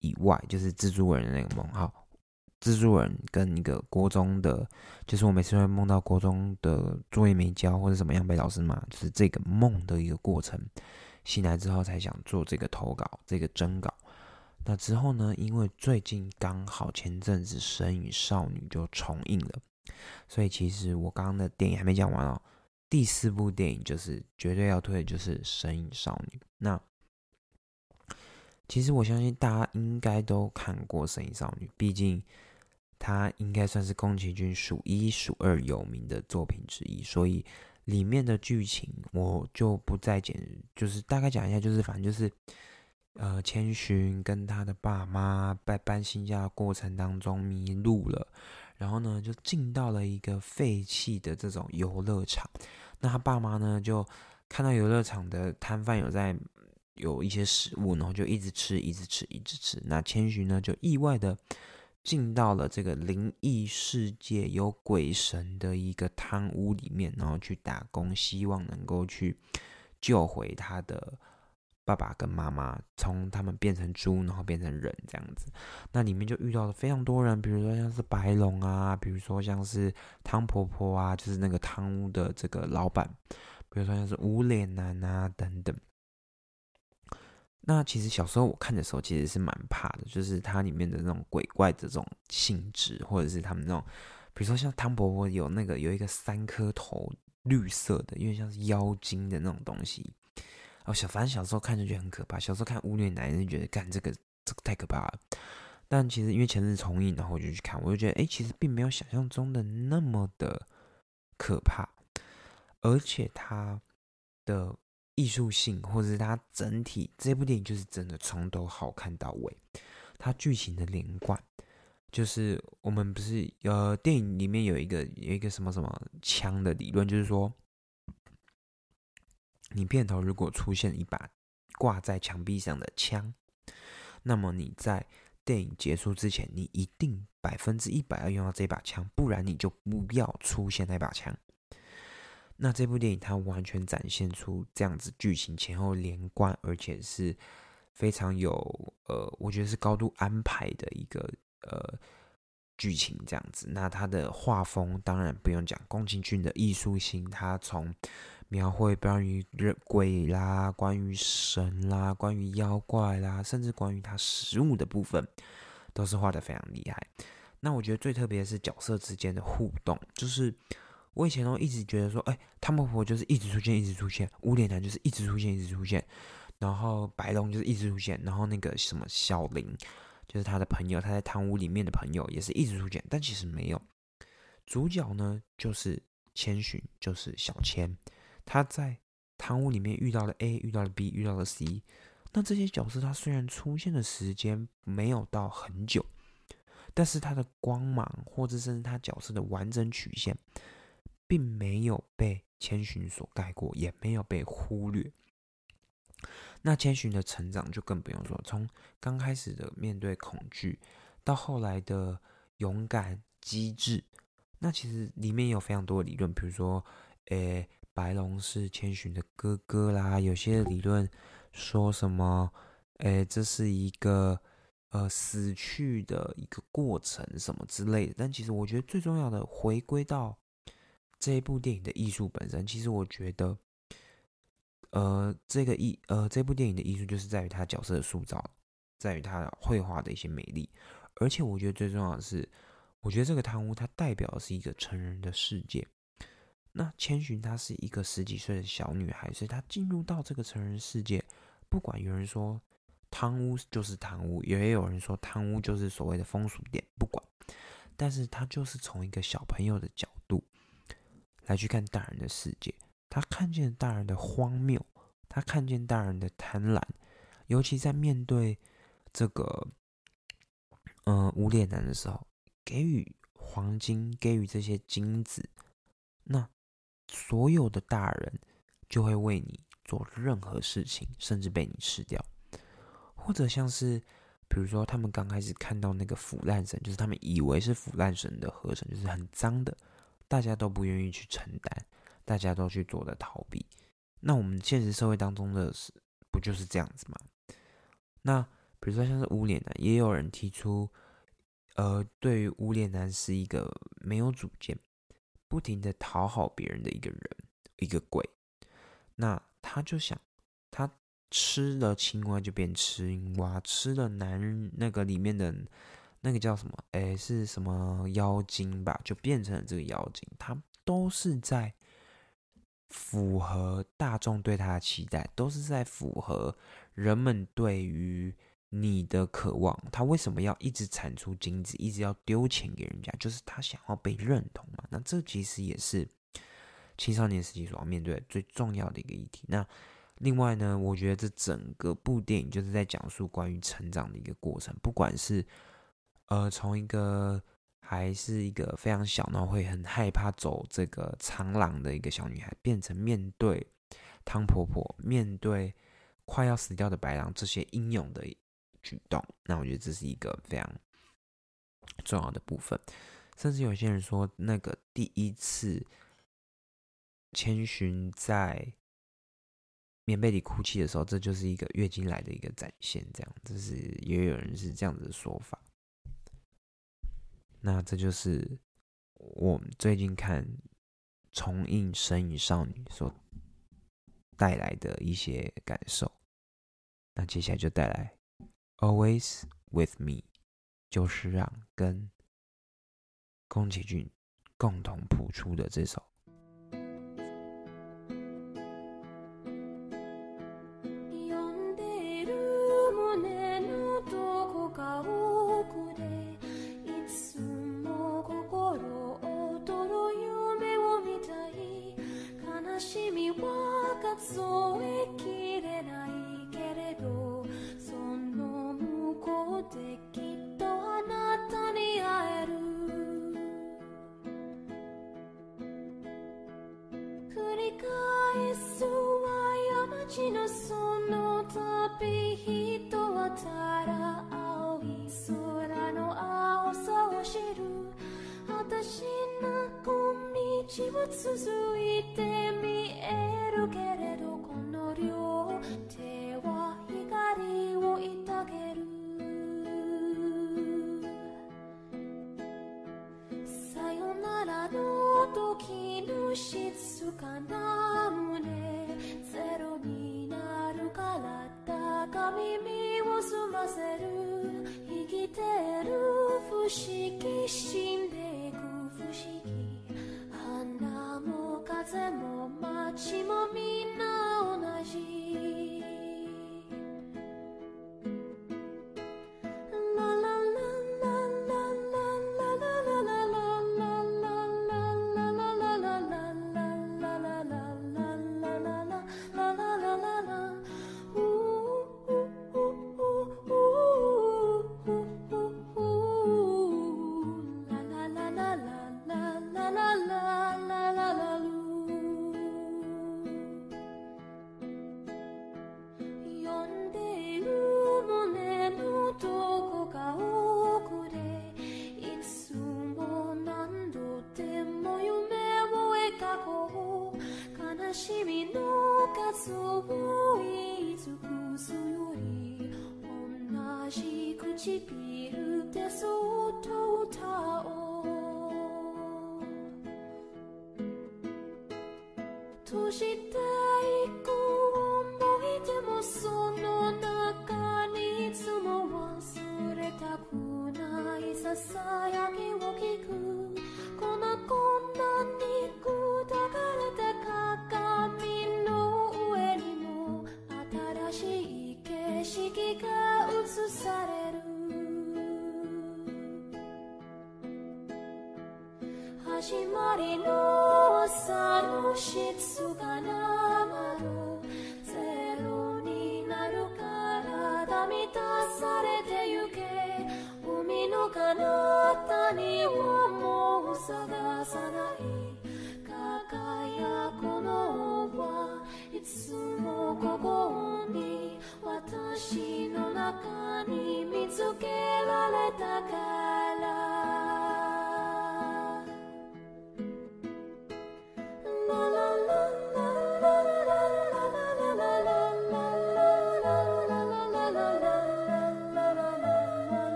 以外，就是蜘蛛人的那个梦。好，蜘蛛人跟一个国中的，就是我每次会梦到国中的作业没交或者怎么样被老师骂，就是这个梦的一个过程。醒来之后才想做这个投稿，这个征稿。那之后呢，因为最近刚好前阵子《神与少女》就重映了，所以其实我刚刚的电影还没讲完哦。第四部电影就是绝对要推的，就是《神隐少女》。那其实我相信大家应该都看过《神隐少女》，毕竟它应该算是宫崎骏数一数二有名的作品之一，所以里面的剧情我就不再讲，就是大概讲一下，就是反正就是呃千寻跟他的爸妈在搬新家的过程当中迷路了，然后呢就进到了一个废弃的这种游乐场。那他爸妈呢就看到游乐场的摊贩有在有一些食物，然后就一直吃，一直吃，一直吃。那千寻呢就意外的进到了这个灵异世界有鬼神的一个汤屋里面，然后去打工，希望能够去救回他的。爸爸跟妈妈从他们变成猪，然后变成人这样子，那里面就遇到了非常多人，比如说像是白龙啊，比如说像是汤婆婆啊，就是那个汤屋的这个老板，比如说像是无脸男啊等等。那其实小时候我看的时候，其实是蛮怕的，就是它里面的那种鬼怪的这种性质，或者是他们那种，比如说像汤婆婆有那个有一个三颗头绿色的，因为像是妖精的那种东西。哦，小反正小时候看就觉得很可怕。小时候看《污虐男人》就觉得，干这个这个太可怕了。但其实因为前日重映，然后我就去看，我就觉得，哎，其实并没有想象中的那么的可怕。而且它的艺术性，或者是它整体这部电影，就是真的从头好看到尾。它剧情的连贯，就是我们不是呃，电影里面有一个有一个什么什么枪的理论，就是说。你片头如果出现一把挂在墙壁上的枪，那么你在电影结束之前，你一定百分之一百要用到这把枪，不然你就不要出现那把枪。那这部电影它完全展现出这样子剧情前后连贯，而且是非常有呃，我觉得是高度安排的一个呃剧情这样子。那它的画风当然不用讲，宫崎骏的艺术性，它从描绘关于人鬼啦，关于神啦，关于妖怪啦，甚至关于他食物的部分，都是画的非常厉害。那我觉得最特别的是角色之间的互动，就是我以前都一直觉得说，哎，汤婆婆就是一直出现，一直出现；无脸男就是一直出现，一直出现；然后白龙就是一直出现；然后那个什么小林，就是他的朋友，他在汤屋里面的朋友也是一直出现。但其实没有，主角呢就是千寻，就是小千。他在堂屋里面遇到了 A，遇到了 B，遇到了 C。那这些角色他虽然出现的时间没有到很久，但是他的光芒或者甚至他角色的完整曲线，并没有被千寻所盖过，也没有被忽略。那千寻的成长就更不用说，从刚开始的面对恐惧，到后来的勇敢机智。那其实里面有非常多的理论，比如说，诶。白龙是千寻的哥哥啦，有些理论说什么，诶，这是一个呃死去的一个过程什么之类的。但其实我觉得最重要的，回归到这一部电影的艺术本身。其实我觉得，呃，这个艺呃这部电影的艺术就是在于它角色的塑造，在于它绘画的一些美丽。而且我觉得最重要的是，我觉得这个贪污它代表的是一个成人的世界。那千寻她是一个十几岁的小女孩，所以她进入到这个成人世界，不管有人说贪污就是贪污，也有人说贪污就是所谓的风俗店，不管，但是她就是从一个小朋友的角度来去看大人的世界，她看见大人的荒谬，她看见大人的贪婪，尤其在面对这个嗯无脸男的时候，给予黄金，给予这些金子，那。所有的大人就会为你做任何事情，甚至被你吃掉，或者像是，比如说他们刚开始看到那个腐烂神，就是他们以为是腐烂神的河神，就是很脏的，大家都不愿意去承担，大家都去做的逃避。那我们现实社会当中的是不就是这样子吗？那比如说像是无脸男，也有人提出，呃，对于无脸男是一个没有主见。不停的讨好别人的一个人，一个鬼，那他就想，他吃了青蛙就变青蛙，吃了男人那个里面的那个叫什么？哎，是什么妖精吧？就变成了这个妖精。他都是在符合大众对他的期待，都是在符合人们对于。你的渴望，他为什么要一直产出精子，一直要丢钱给人家？就是他想要被认同嘛。那这其实也是青少年时期所要面对最重要的一个议题。那另外呢，我觉得这整个部电影就是在讲述关于成长的一个过程，不管是呃从一个还是一个非常小，然后会很害怕走这个长廊的一个小女孩，变成面对汤婆婆、面对快要死掉的白狼这些英勇的举动，那我觉得这是一个非常重要的部分。甚至有些人说，那个第一次千寻在棉被里哭泣的时候，这就是一个月经来的一个展现，这样，这是也有人是这样子的说法。那这就是我最近看重映《神隐少女》所带来的一些感受。那接下来就带来《Always with Me》，就是让跟宫崎骏共同谱出的这首。呼んでいる胸 できっとあなたに会える。繰り返すは山地のその旅人はただ青い空の青さを知る。果たしなく道は続いて見えるけれどこの両手は光を抱ける。時の静かな胸ゼロになるから高耳を澄ませる。生きてる不思議死んでいく。不思議。花も風も街もみんな同じ。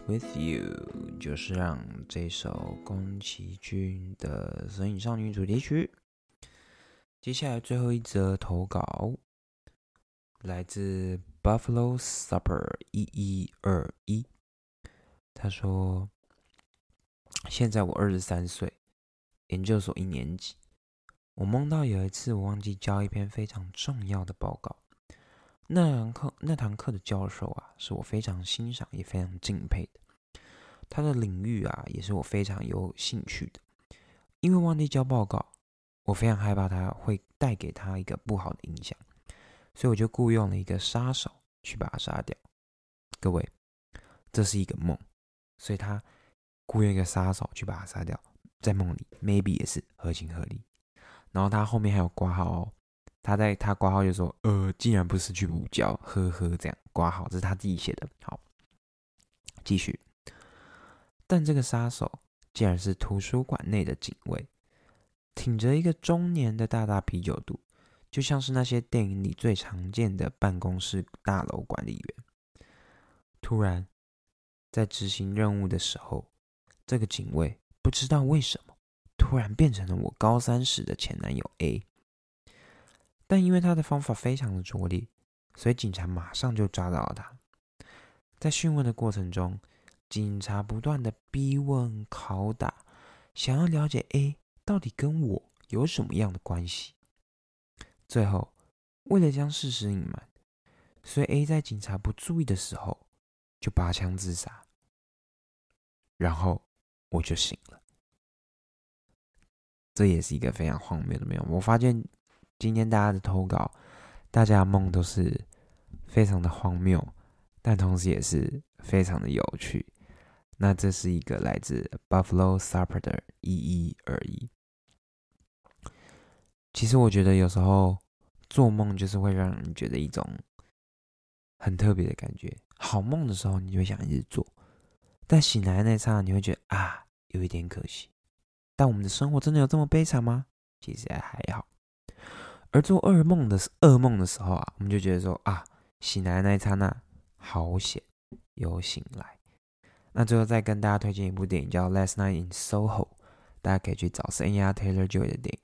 With you，就是让这首宫崎骏的《神隐少女》主题曲。接下来最后一则投稿，来自 Buffalo Supper 一一二一，他说：“现在我二十三岁，研究所一年级，我梦到有一次我忘记交一篇非常重要的报告，那堂课那堂课的教授啊，是我非常欣赏也非常敬佩的，他的领域啊也是我非常有兴趣的。因为忘记交报告，我非常害怕他会带给他一个不好的影响，所以我就雇佣了一个杀手去把他杀掉。各位，这是一个梦，所以他雇佣一个杀手去把他杀掉，在梦里 maybe 也是合情合理。然后他后面还有挂号哦，他在他挂号就说：“呃，竟然不是去补交，呵呵，这样挂号，这是他自己写的。”好，继续。但这个杀手竟然是图书馆内的警卫，挺着一个中年的大大啤酒肚，就像是那些电影里最常见的办公室大楼管理员。突然，在执行任务的时候，这个警卫不知道为什么突然变成了我高三时的前男友 A。但因为他的方法非常的拙劣，所以警察马上就抓到了他。在讯问的过程中，警察不断的逼问、拷打，想要了解 A 到底跟我有什么样的关系。最后，为了将事实隐瞒，所以 A 在警察不注意的时候。就拔枪自杀，然后我就醒了。这也是一个非常荒谬的梦。我发现今天大家的投稿，大家的梦都是非常的荒谬，但同时也是非常的有趣。那这是一个来自 Buffalo Supper 的一一而已。其实我觉得有时候做梦就是会让人觉得一种很特别的感觉。好梦的时候，你就会想一直做；但醒来的那刹那，你会觉得啊，有一点可惜。但我们的生活真的有这么悲惨吗？其实还好。而做噩梦的噩梦的时候啊，我们就觉得说啊，醒来的那一刹那好险，有醒来。那最后再跟大家推荐一部电影叫《Last Night in Soho》，大家可以去找是 N. R. Taylor Joy 的电影，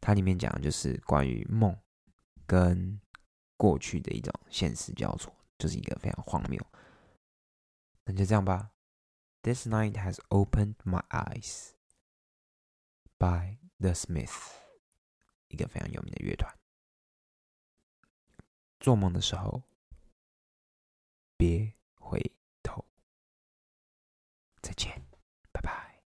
它里面讲的就是关于梦跟过去的一种现实交错。就是一个非常荒谬。那就这样吧。This night has opened my eyes by The Smith，一个非常有名的乐团。做梦的时候别回头。再见拜拜。